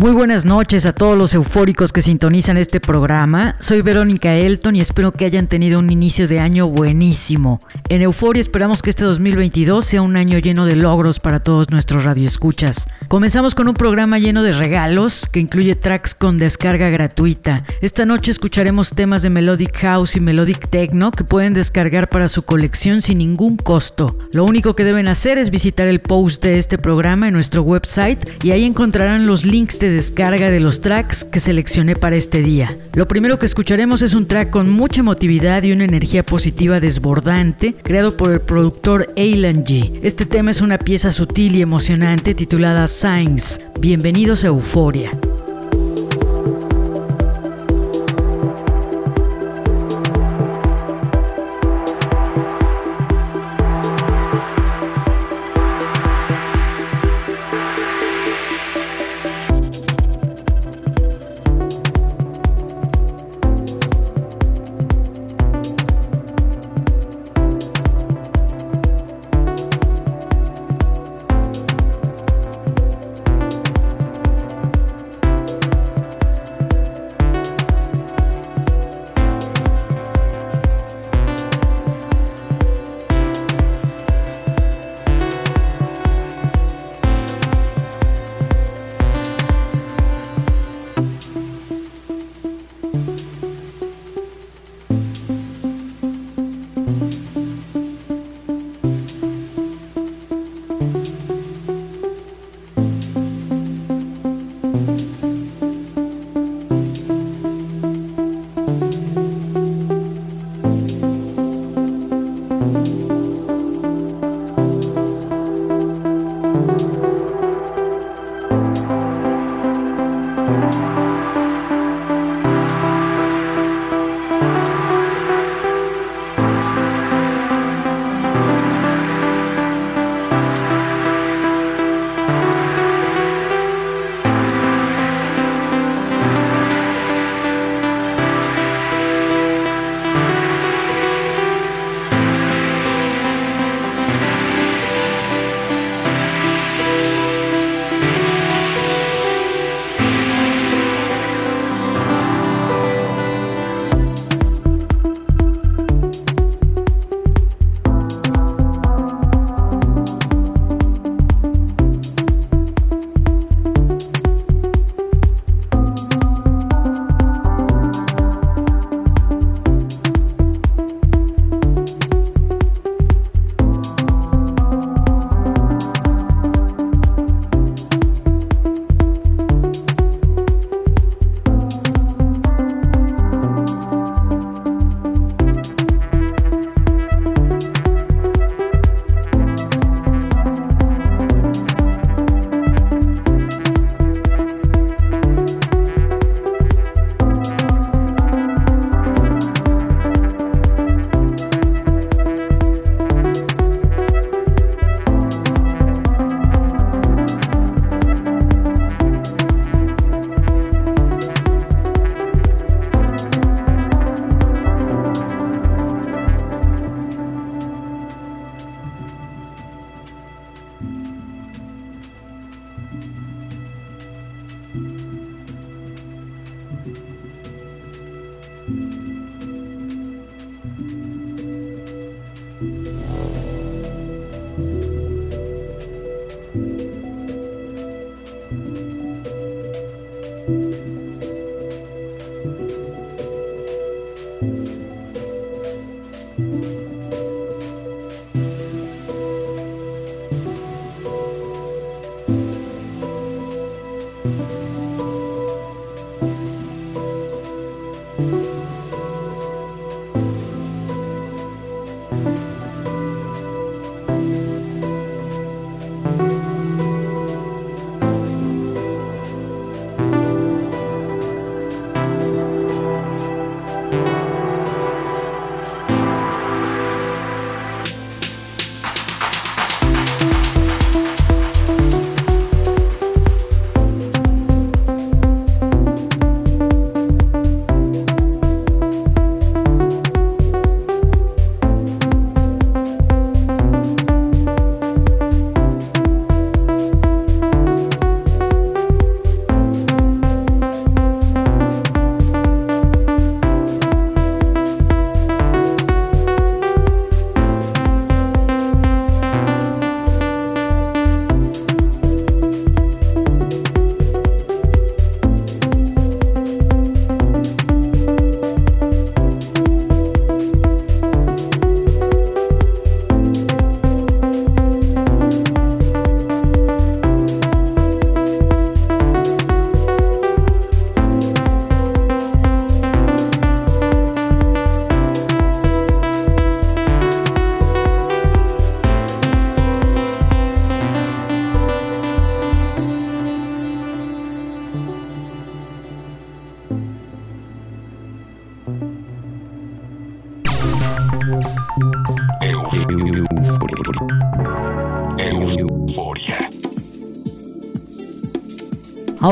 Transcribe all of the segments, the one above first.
Muy buenas noches a todos los eufóricos que sintonizan este programa. Soy Verónica Elton y espero que hayan tenido un inicio de año buenísimo. En Euforia esperamos que este 2022 sea un año lleno de logros para todos nuestros radioescuchas. Comenzamos con un programa lleno de regalos que incluye tracks con descarga gratuita. Esta noche escucharemos temas de Melodic House y Melodic Techno que pueden descargar para su colección sin ningún costo. Lo único que deben hacer es visitar el post de este programa en nuestro website y ahí encontrarán los links de descarga de los tracks que seleccioné para este día. Lo primero que escucharemos es un track con mucha emotividad y una energía positiva desbordante, creado por el productor Aylan G. Este tema es una pieza sutil y emocionante titulada Signs. Bienvenidos a Euforia.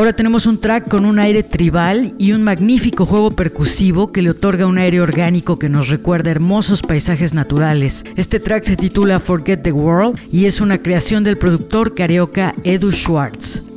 Ahora tenemos un track con un aire tribal y un magnífico juego percusivo que le otorga un aire orgánico que nos recuerda hermosos paisajes naturales. Este track se titula Forget the World y es una creación del productor carioca Edu Schwartz.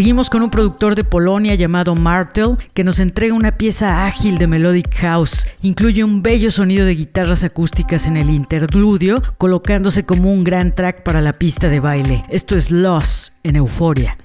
Seguimos con un productor de Polonia llamado Martel que nos entrega una pieza ágil de Melodic House. Incluye un bello sonido de guitarras acústicas en el interludio, colocándose como un gran track para la pista de baile. Esto es Loss en Euforia.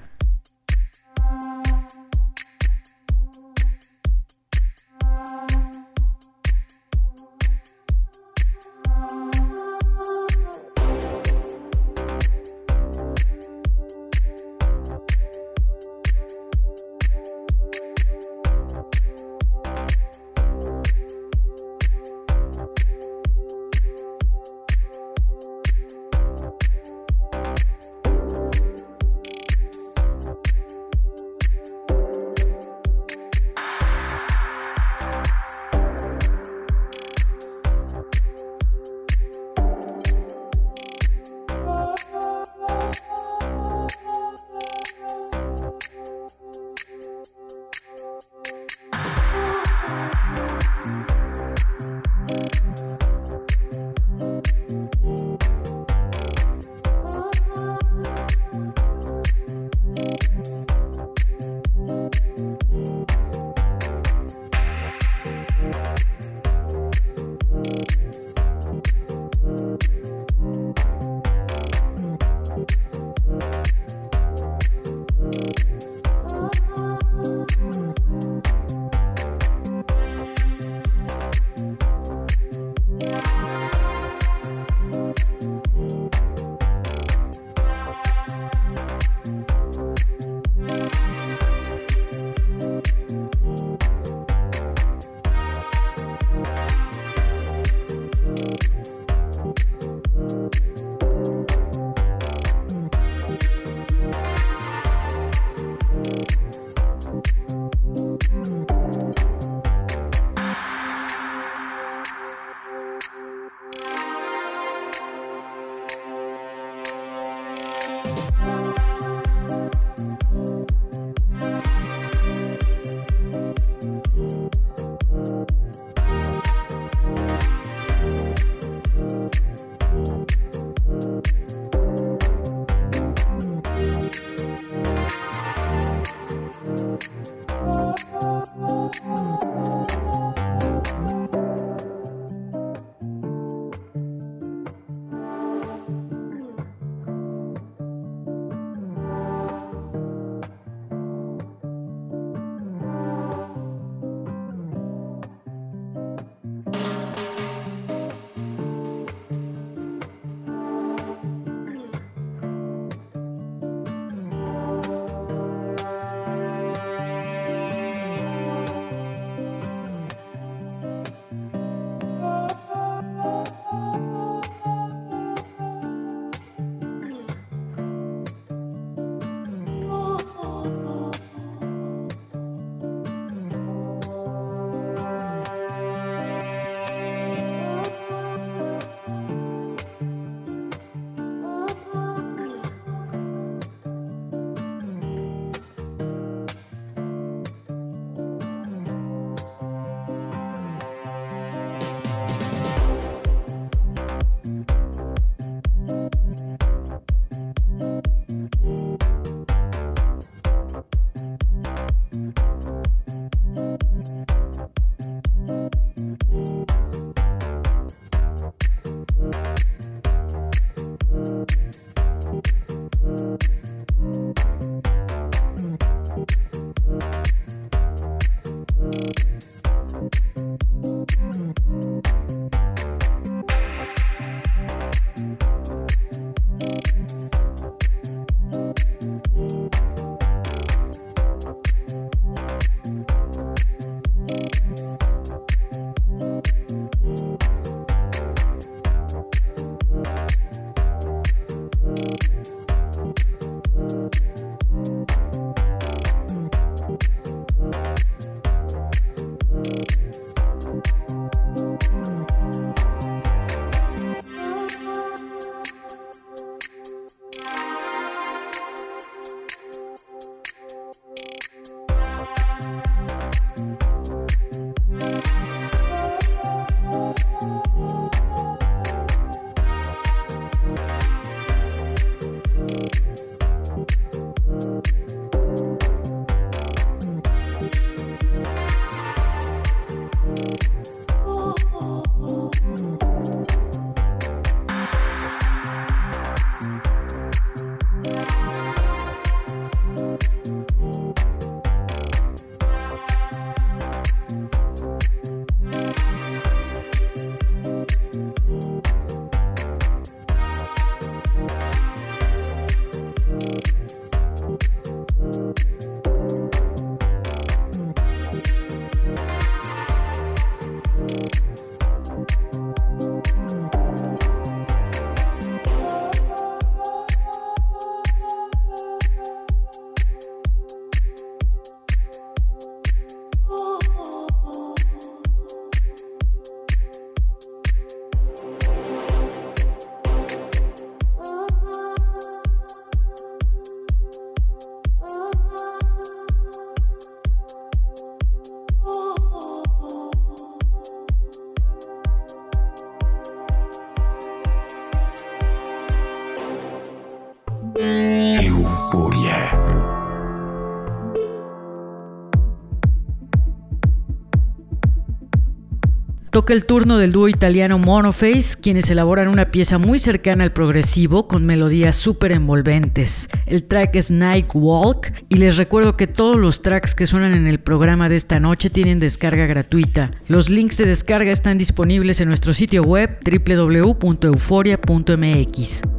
Toca el turno del dúo italiano Monoface, quienes elaboran una pieza muy cercana al progresivo con melodías súper envolventes. El track es Night Walk y les recuerdo que todos los tracks que suenan en el programa de esta noche tienen descarga gratuita. Los links de descarga están disponibles en nuestro sitio web www.euforia.mx.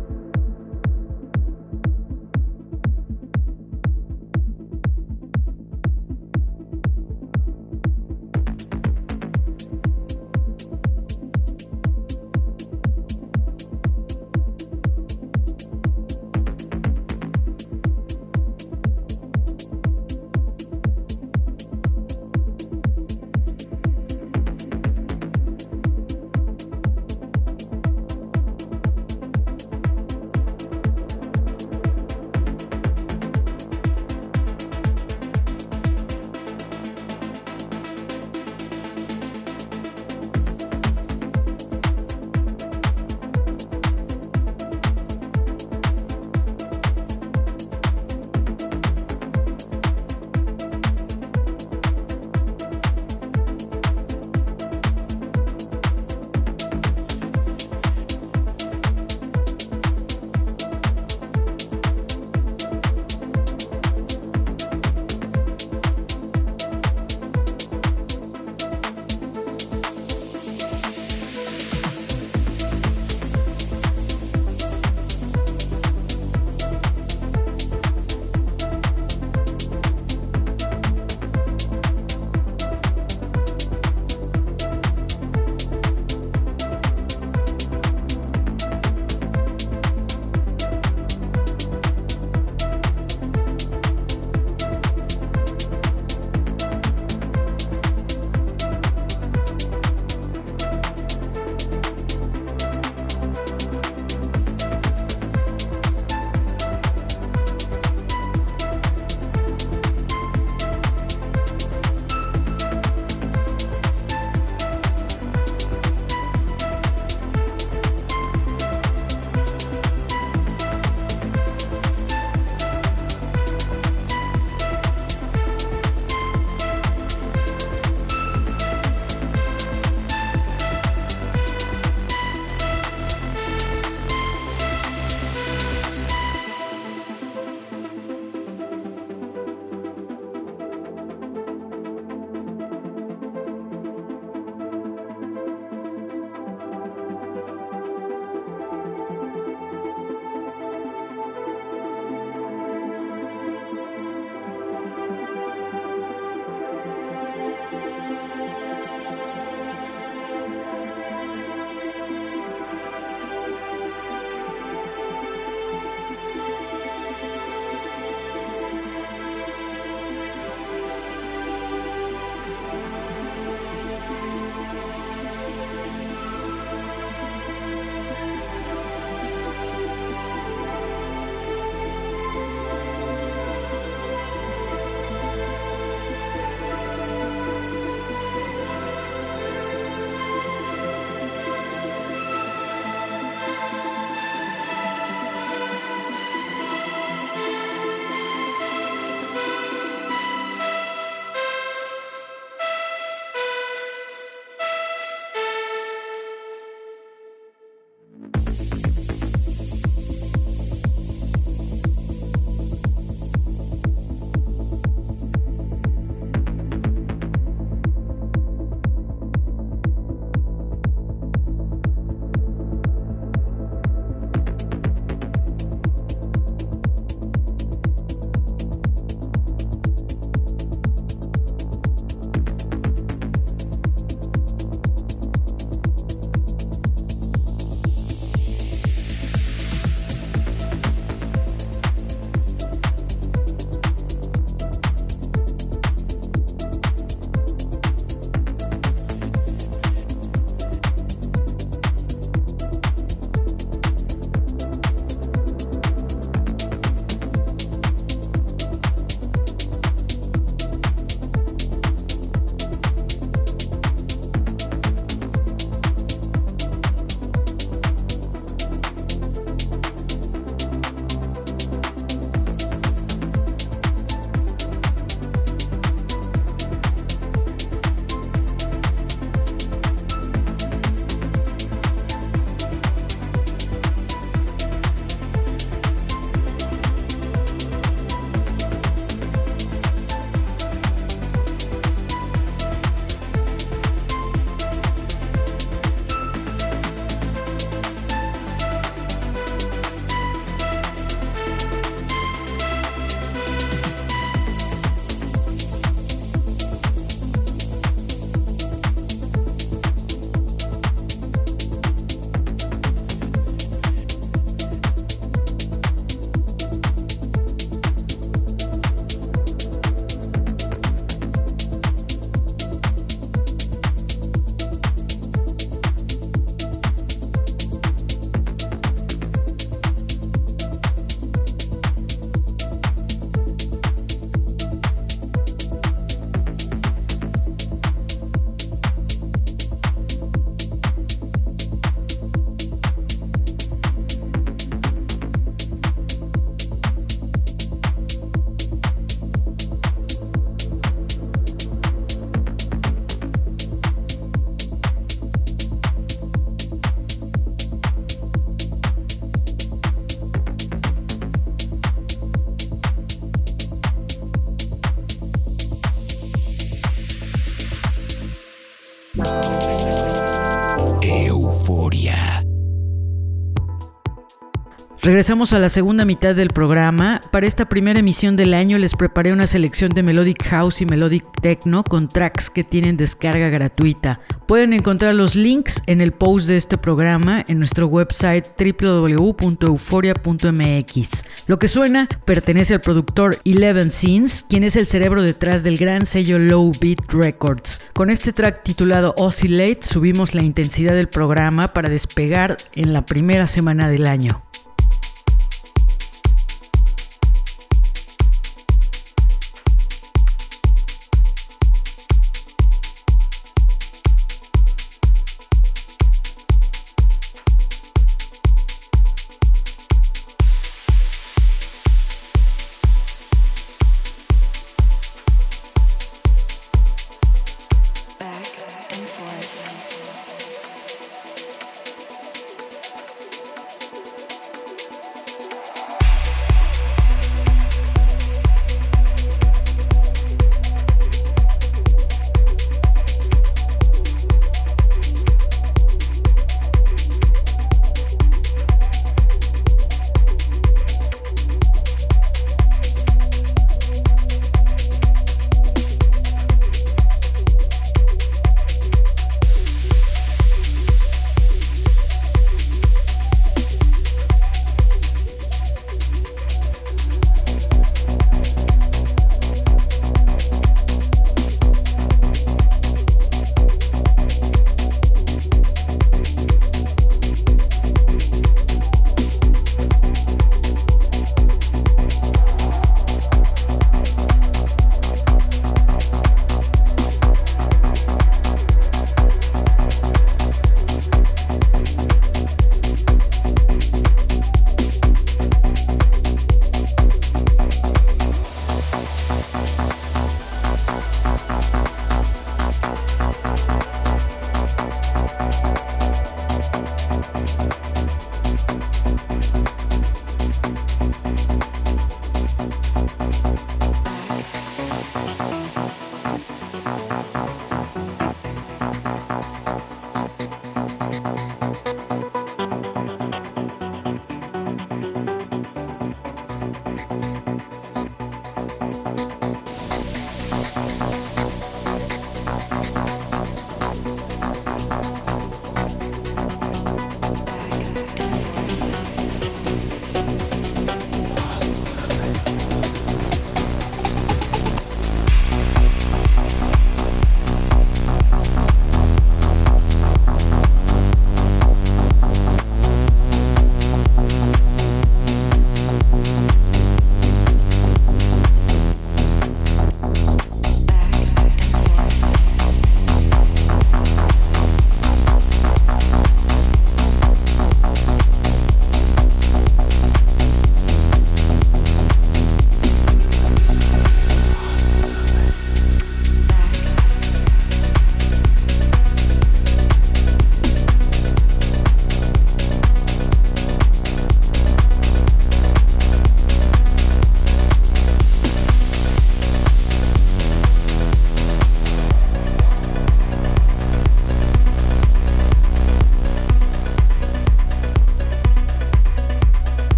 Regresamos a la segunda mitad del programa. Para esta primera emisión del año les preparé una selección de Melodic House y Melodic Techno con tracks que tienen descarga gratuita. Pueden encontrar los links en el post de este programa en nuestro website www.euforia.mx. Lo que suena pertenece al productor Eleven Scenes, quien es el cerebro detrás del gran sello Low Beat Records. Con este track titulado Oscillate subimos la intensidad del programa para despegar en la primera semana del año.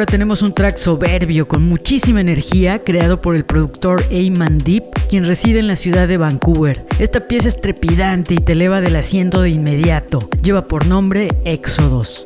Ahora tenemos un track soberbio con muchísima energía creado por el productor Ayman Deep, quien reside en la ciudad de Vancouver. Esta pieza es trepidante y te eleva del asiento de inmediato. Lleva por nombre Éxodos.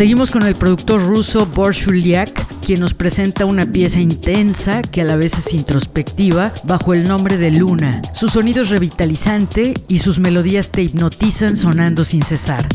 Seguimos con el productor ruso Borshuliak, quien nos presenta una pieza intensa que a la vez es introspectiva bajo el nombre de Luna. Su sonido es revitalizante y sus melodías te hipnotizan sonando sin cesar.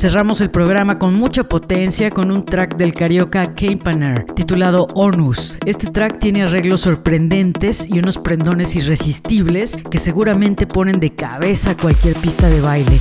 Cerramos el programa con mucha potencia con un track del carioca Campaner titulado Onus. Este track tiene arreglos sorprendentes y unos prendones irresistibles que seguramente ponen de cabeza cualquier pista de baile.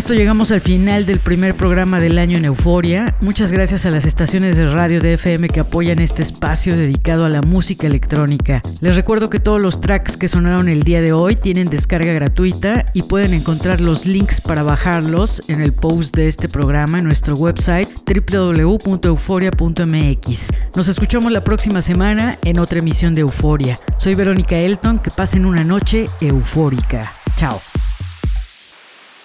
Esto llegamos al final del primer programa del año en Euforia. Muchas gracias a las estaciones de radio de FM que apoyan este espacio dedicado a la música electrónica. Les recuerdo que todos los tracks que sonaron el día de hoy tienen descarga gratuita y pueden encontrar los links para bajarlos en el post de este programa en nuestro website www.euforia.mx. Nos escuchamos la próxima semana en otra emisión de Euforia. Soy Verónica Elton, que pasen una noche eufórica. Chao.